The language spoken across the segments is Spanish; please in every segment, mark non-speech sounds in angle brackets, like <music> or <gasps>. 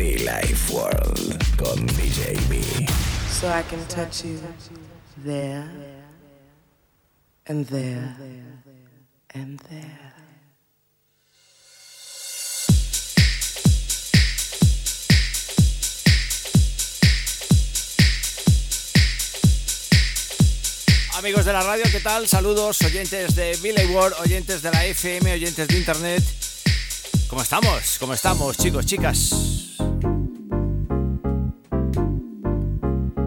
Be Life World con DJ B. So I can touch you there and there and there. Amigos de la radio, ¿qué tal? Saludos, oyentes de Billy World, oyentes de la FM, oyentes de Internet. ¿Cómo estamos? ¿Cómo estamos, chicos, chicas?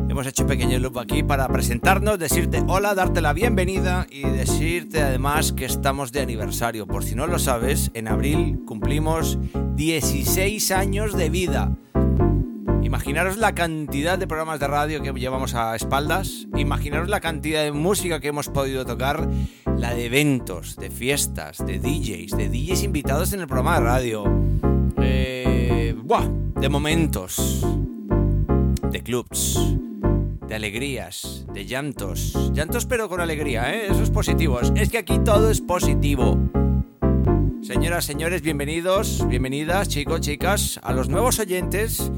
Hemos hecho un pequeño loop aquí para presentarnos, decirte hola, darte la bienvenida y decirte además que estamos de aniversario. Por si no lo sabes, en abril cumplimos 16 años de vida. Imaginaros la cantidad de programas de radio que llevamos a espaldas, imaginaros la cantidad de música que hemos podido tocar, la de eventos, de fiestas, de DJs, de DJs invitados en el programa de radio, eh, ¡buah! de momentos, de clubs, de alegrías, de llantos, llantos pero con alegría, ¿eh? eso es positivo, es que aquí todo es positivo. Señoras, señores, bienvenidos, bienvenidas, chicos, chicas, a los nuevos oyentes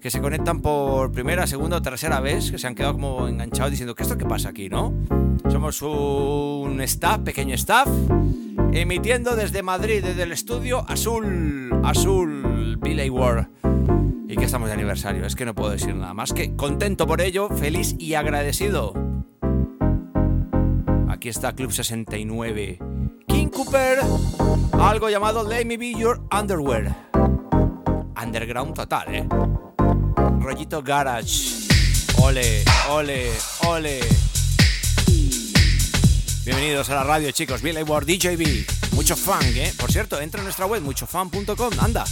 que se conectan por primera, segunda o tercera vez, que se han quedado como enganchados diciendo, ¿qué esto qué pasa aquí, no? Somos un staff, pequeño staff, emitiendo desde Madrid, desde el estudio Azul, Azul, Billy War. Y que estamos de aniversario, es que no puedo decir nada más que contento por ello, feliz y agradecido. Aquí está Club 69. King Cooper, algo llamado Let Me Be Your Underwear. Underground total, ¿eh? Rollito Garage. Ole, ole, ole. Bienvenidos a la radio, chicos. Billy Ward, DJB. Mucho fan, ¿eh? Por cierto, entra en nuestra web, muchofan.com. Anda.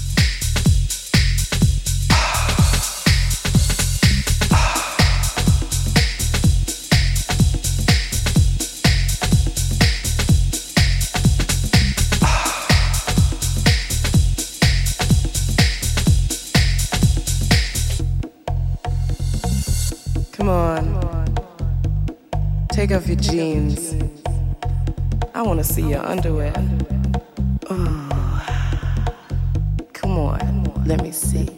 Take off your jeans. I want to see your underwear. Oh. Come on. Let me see.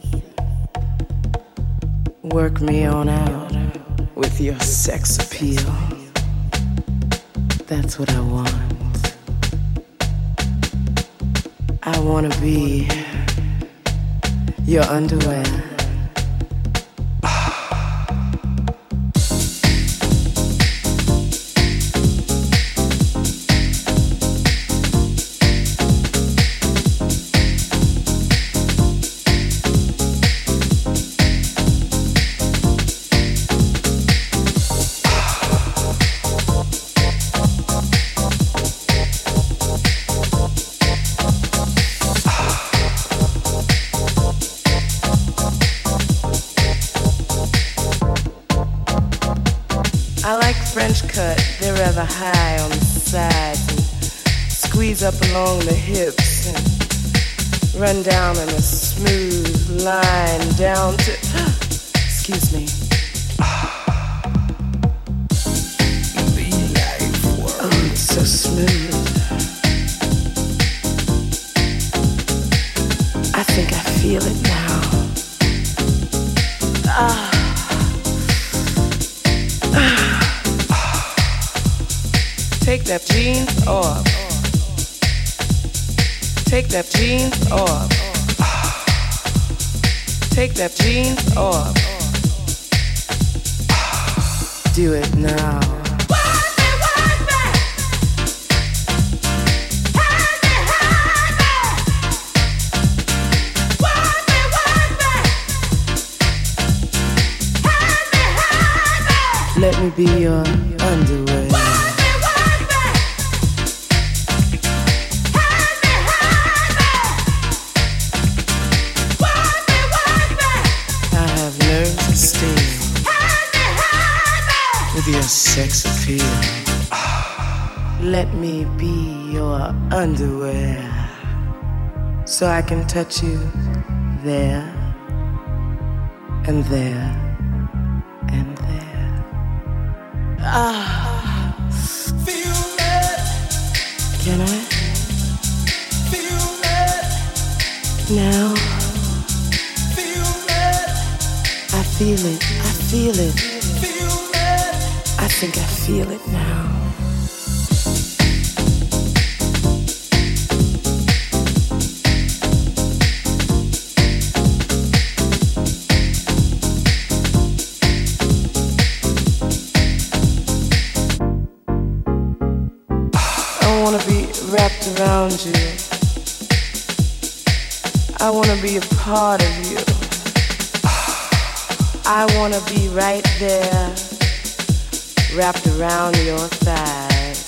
Work me on out with your sex appeal. That's what I want. I want to be your underwear. I like French cut. They're rather high on the sides and squeeze up along the hips and run down in a smooth line down to. <gasps> Excuse me. <sighs> Be Live World. Oh, it's so smooth. Take that jeans off. Take that jeans off. Do it now. Let me be your underwear. Let me be your underwear so I can touch you there and there and there. Ah, feel it. Can I? Feel it. Now. Feel it. I feel it. I feel it. Feel it. I think I feel it now. Around you. I want to be a part of you. I want to be right there, wrapped around your thighs.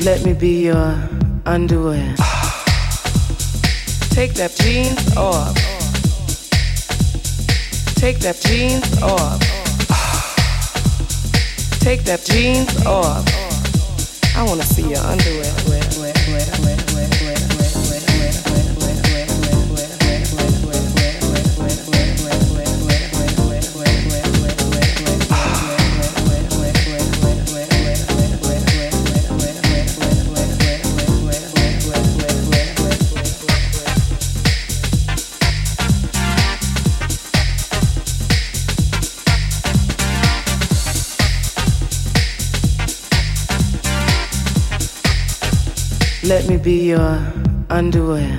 Let me be your underwear. Take that jeans off. Take that jeans off. Take that jeans off. I wanna see your underwear. Let me be your underwear.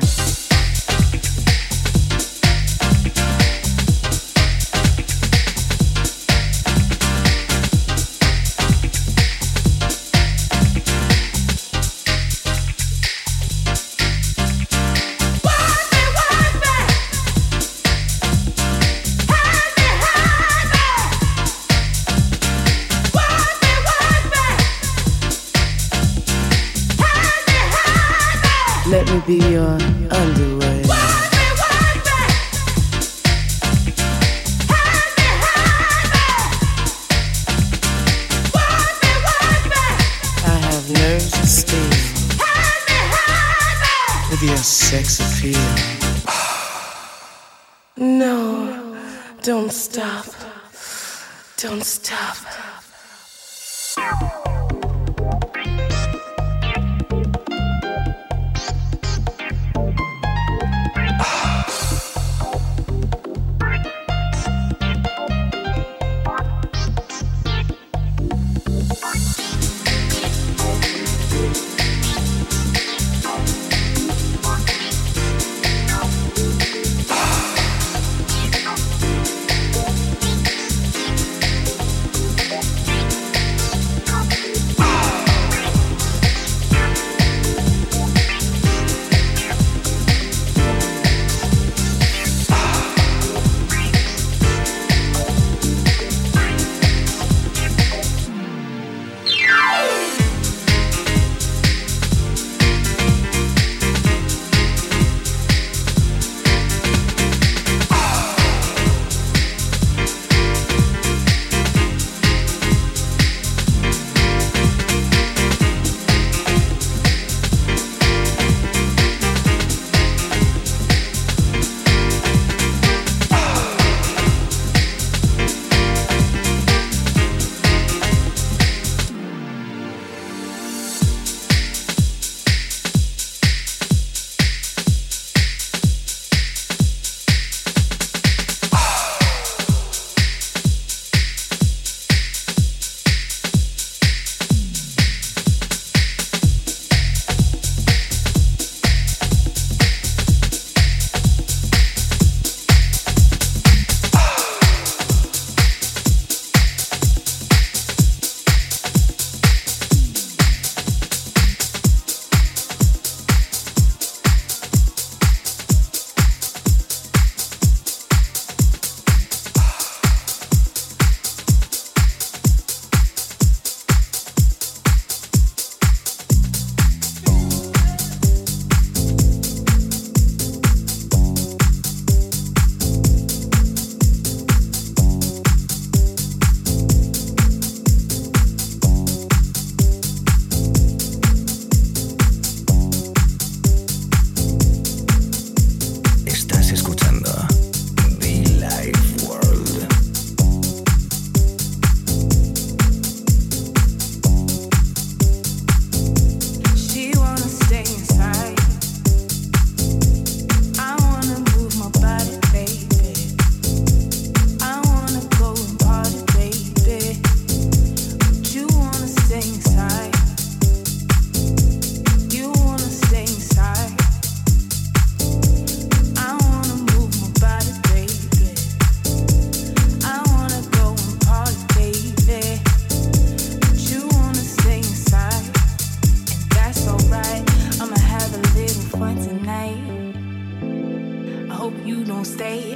Be your underwear. I have nerves of steel with your sex. <sighs> No, don't stop. Don't stop.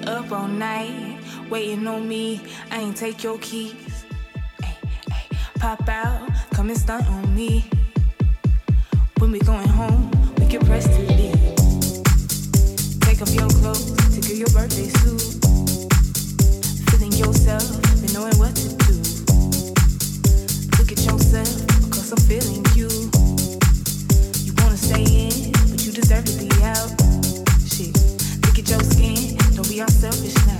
up all night, waiting on me. I ain't take your keys. Pop out, come and stunt on me. When we going home, we get pressed to leave. Take off your clothes, take off your birthday suit. Feeling yourself and knowing what to do. Look at yourself, because I'm feeling you. You wanna stay in, but you deserve to be out. Shit, look at your skin be our selfishness.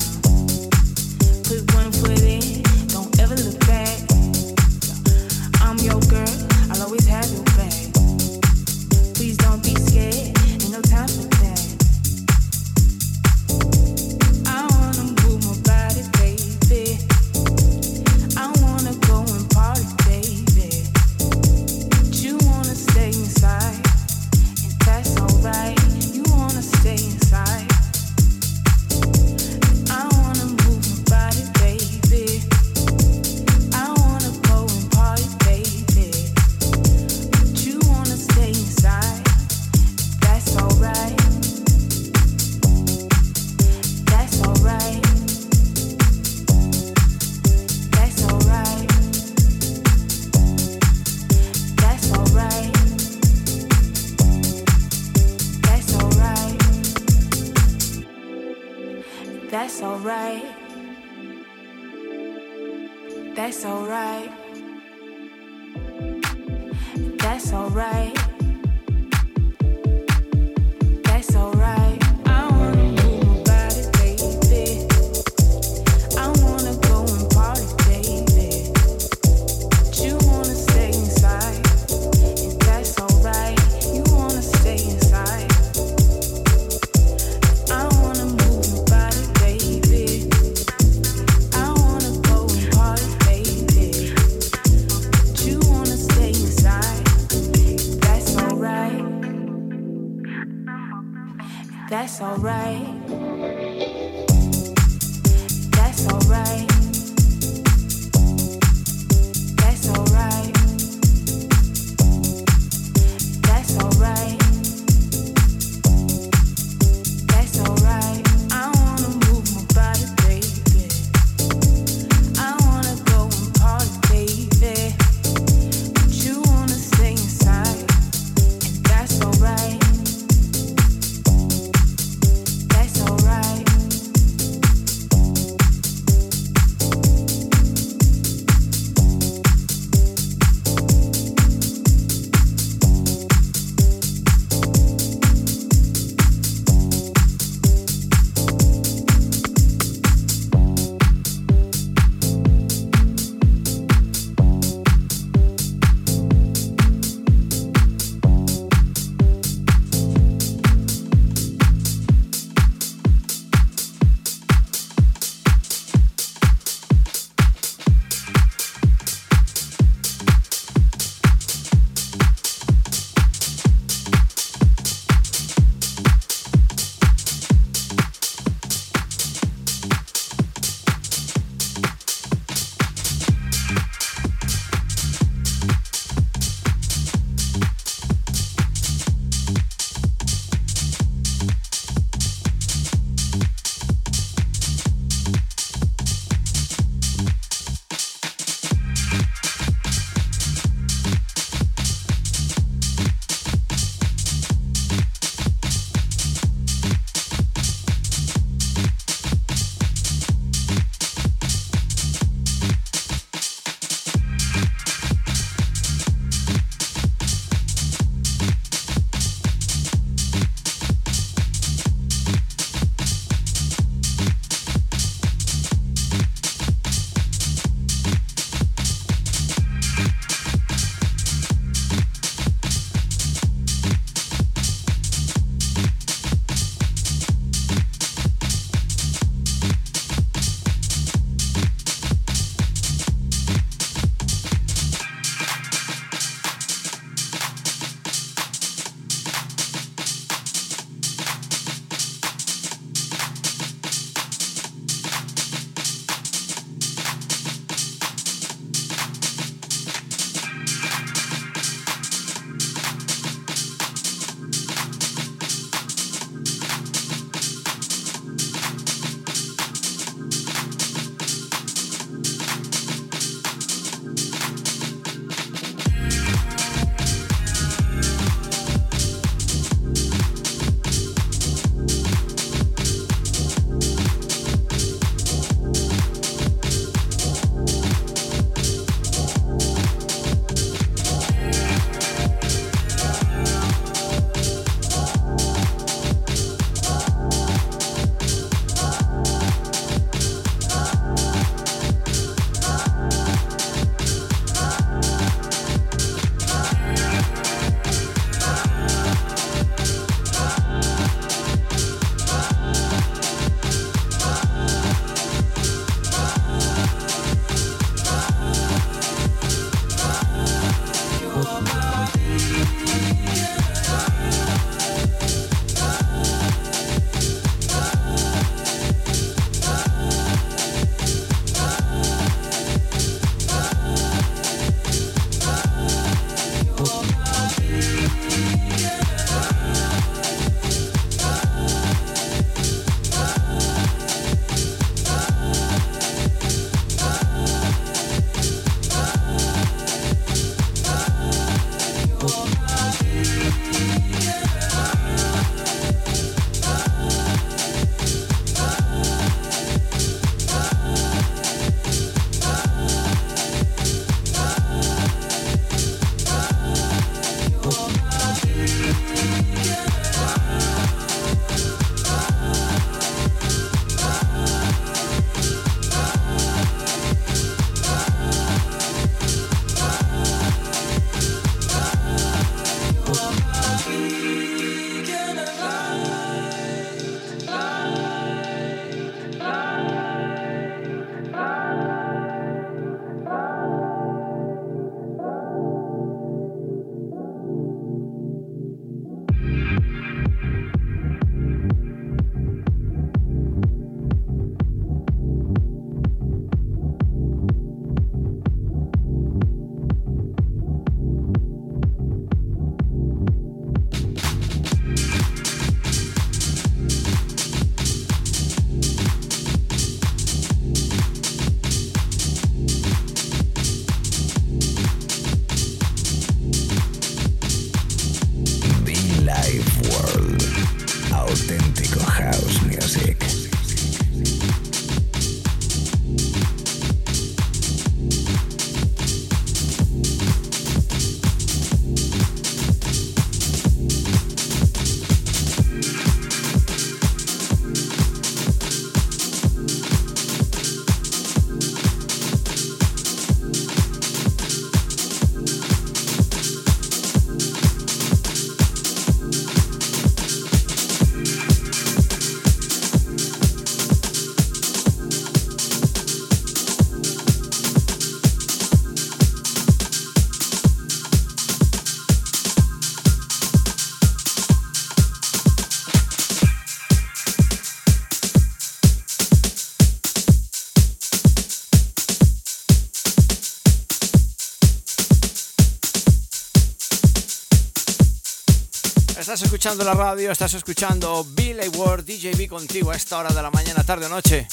Estás escuchando la radio, estás escuchando Billy Ward, DJB contigo a esta hora de la mañana, tarde o noche.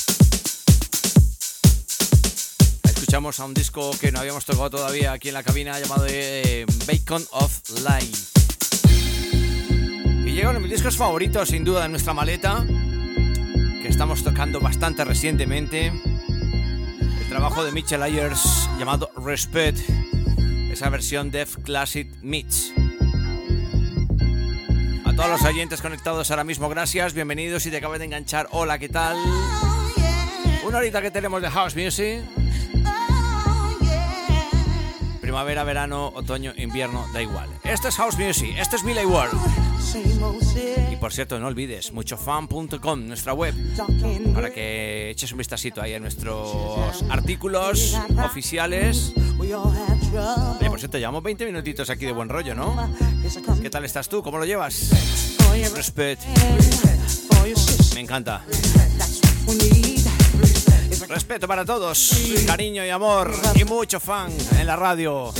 Escuchamos a un disco que no habíamos tocado todavía aquí en la cabina llamado eh, Bacon of Life. Y llega uno de mis discos favoritos, sin duda, en nuestra maleta, que estamos tocando bastante recientemente. El trabajo de Mitchell Ayers llamado Respect, esa versión Def Classic Mix. A los oyentes conectados ahora mismo, gracias, bienvenidos y te acabas de enganchar. Hola, ¿qué tal? Una horita que tenemos de House Music. Primavera, verano, otoño, invierno, da igual. Esto es House Music, esto es Miley World. Y por cierto, no olvides, muchofan.com, nuestra web, para que eches un vistacito ahí a nuestros artículos oficiales. Y por cierto, llevamos 20 minutitos aquí de buen rollo, ¿no? ¿Qué tal estás tú? ¿Cómo lo llevas? Respect. Me encanta. Respeto para todos, cariño y amor y mucho fan en la radio.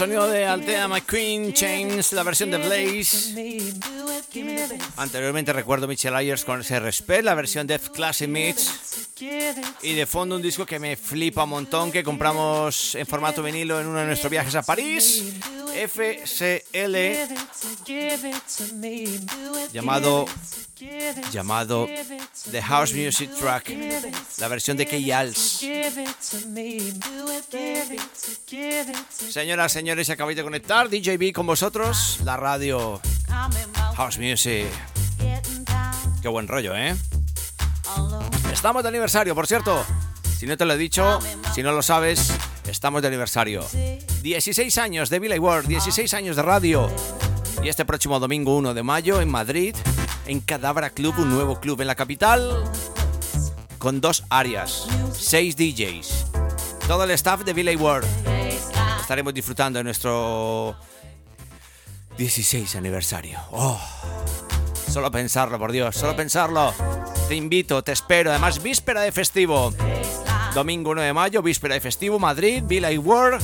Sonido de Altea McQueen, Chains, la versión de Blaze. Anteriormente recuerdo Michelle Ayers con ese Respect, la versión de Classic Mix. Y de fondo un disco que me flipa un montón, que compramos en formato vinilo en uno de nuestros viajes a París. FCL llamado llamado The House Music Track, la versión de Key. Señoras, señores, se acabáis de conectar, DJB con vosotros, la radio House Music. Qué buen rollo, ¿eh? Estamos de aniversario, por cierto. Si no te lo he dicho, si no lo sabes, estamos de aniversario. 16 años de Billy Ward, 16 años de radio. Y este próximo domingo 1 de mayo en Madrid, en Cadabra Club, un nuevo club en la capital, con dos áreas, seis DJs, todo el staff de Billy Ward. Estaremos disfrutando de nuestro 16 aniversario. Oh, solo pensarlo, por Dios, solo pensarlo. Te invito, te espero. Además, víspera de festivo. Domingo 1 de mayo, víspera de festivo, Madrid, Billy Ward,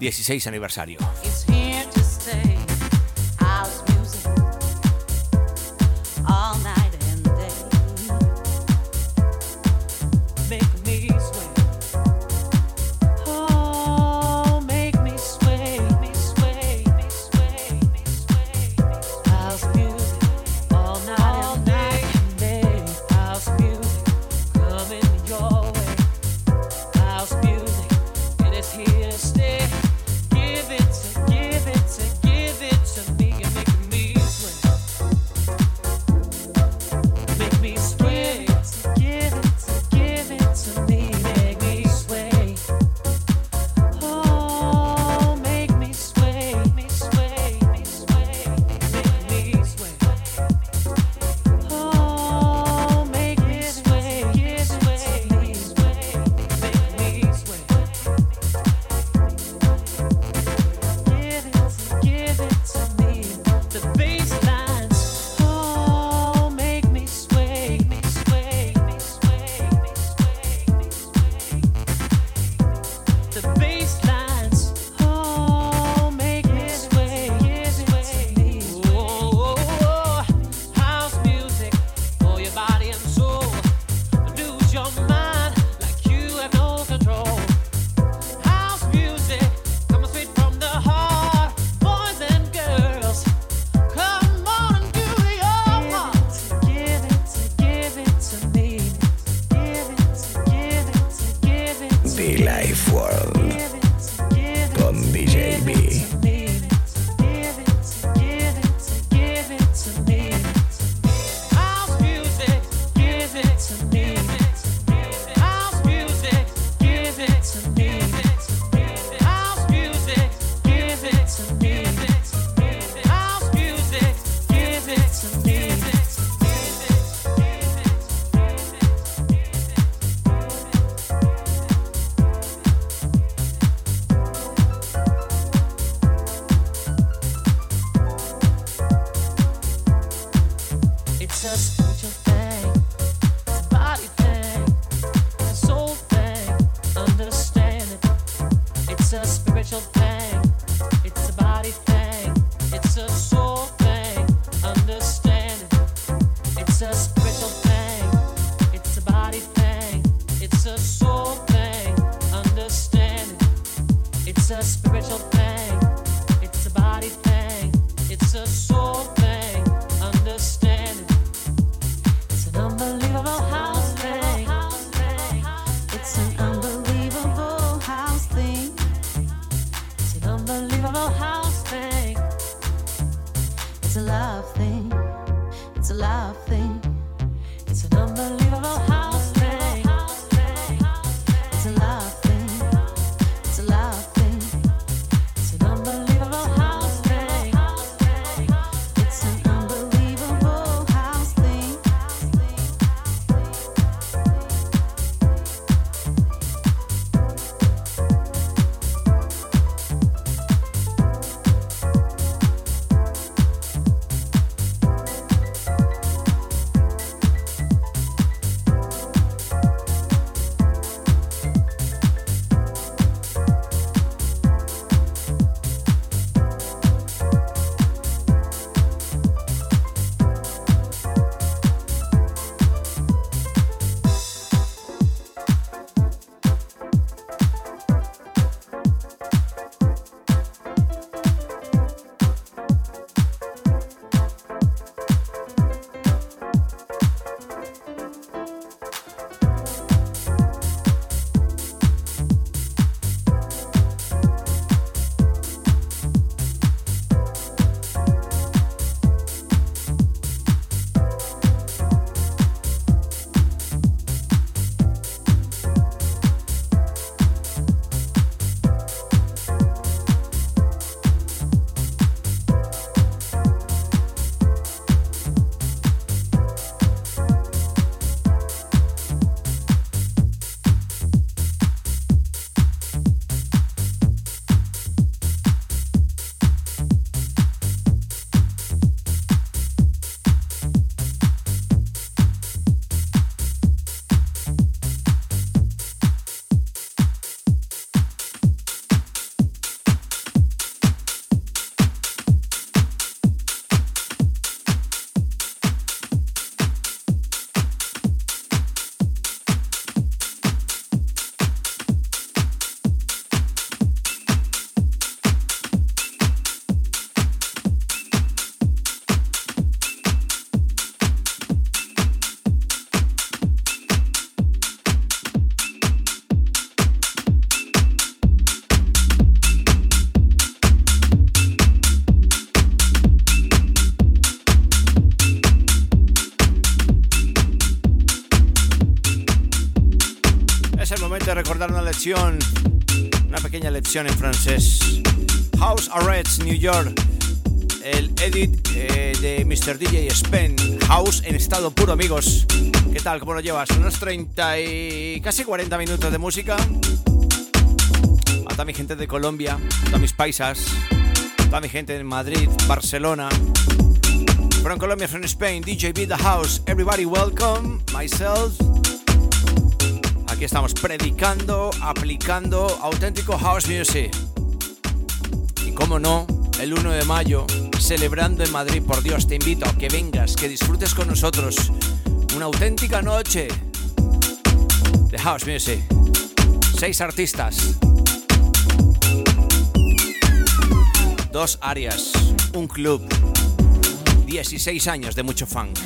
16 aniversario. Lección en francés. House Arrest, New York. El edit eh, de Mr. DJ Spen. House en estado puro, amigos. ¿Qué tal? ¿Cómo lo llevas? Unos 30 y casi 40 minutos de música. A toda mi gente de Colombia, a mis paisas, a toda mi gente de Madrid, Barcelona. From Colombia, from Spain, DJ Be The House. Everybody welcome. Myself. Aquí estamos predicando, aplicando auténtico house music. Y como no, el 1 de mayo, celebrando en Madrid, por Dios, te invito a que vengas, que disfrutes con nosotros una auténtica noche de house music. Seis artistas, dos áreas, un club, 16 años de mucho funk.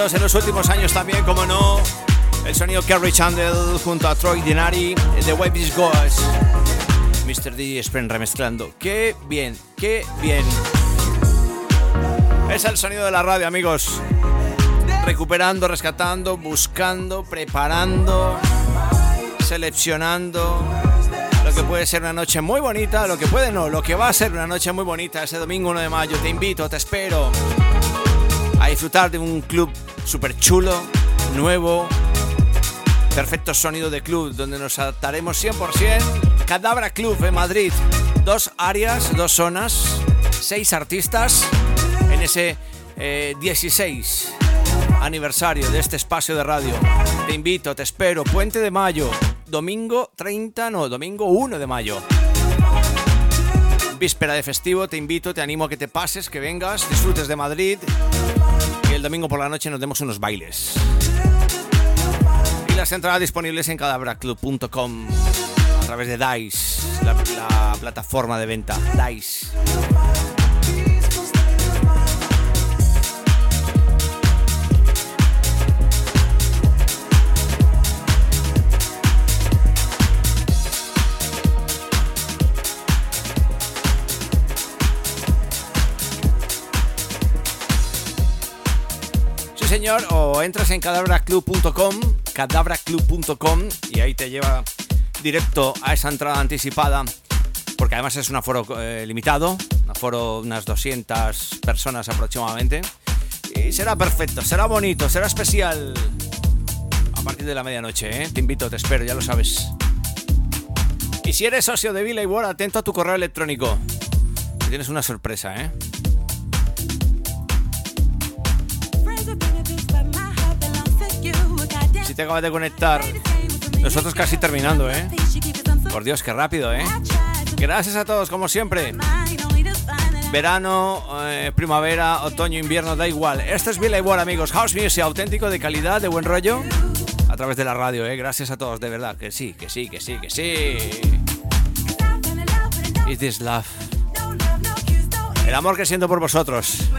Favoritos en los últimos años también, como no, el sonido Kerry Chandler junto a Troy Denari The Web is. Mr. D. Spren remezclando. ¡Qué bien! ¡Qué bien! Es el sonido de la radio, amigos. Recuperando, rescatando, buscando, preparando, seleccionando lo que puede ser una noche muy bonita, lo que puede no, lo que va a ser una noche muy bonita ese domingo 1 de mayo. Te invito, te espero a disfrutar de un club súper chulo, nuevo, perfecto sonido de club, donde nos adaptaremos 100%. Cadabra Club en Madrid, dos áreas, dos zonas, seis artistas en ese 16 eh, aniversario de este espacio de radio. Te invito, te espero, Puente de Mayo, domingo 30, no, domingo 1 de mayo. Víspera de festivo, te invito, te animo a que te pases, que vengas, disfrutes de Madrid y el domingo por la noche nos demos unos bailes. Y las entradas disponibles en cadabraclub.com a través de DICE, la, la plataforma de venta DICE. Señor, o entras en cadabraclub.com, cadabraclub.com y ahí te lleva directo a esa entrada anticipada, porque además es un aforo eh, limitado, un aforo unas 200 personas aproximadamente. Y será perfecto, será bonito, será especial. A partir de la medianoche, ¿eh? Te invito, te espero, ya lo sabes. Y si eres socio de Villa atento a tu correo electrónico. tienes una sorpresa, ¿eh? Si te acabas de conectar. Nosotros casi terminando, ¿eh? Por Dios, qué rápido, ¿eh? Gracias a todos, como siempre. Verano, eh, primavera, otoño, invierno, da igual. Esto es Villa igual, amigos. House Music, auténtico, de calidad, de buen rollo. A través de la radio, ¿eh? Gracias a todos, de verdad. Que sí, que sí, que sí, que sí. Is this love? El amor que siento por vosotros.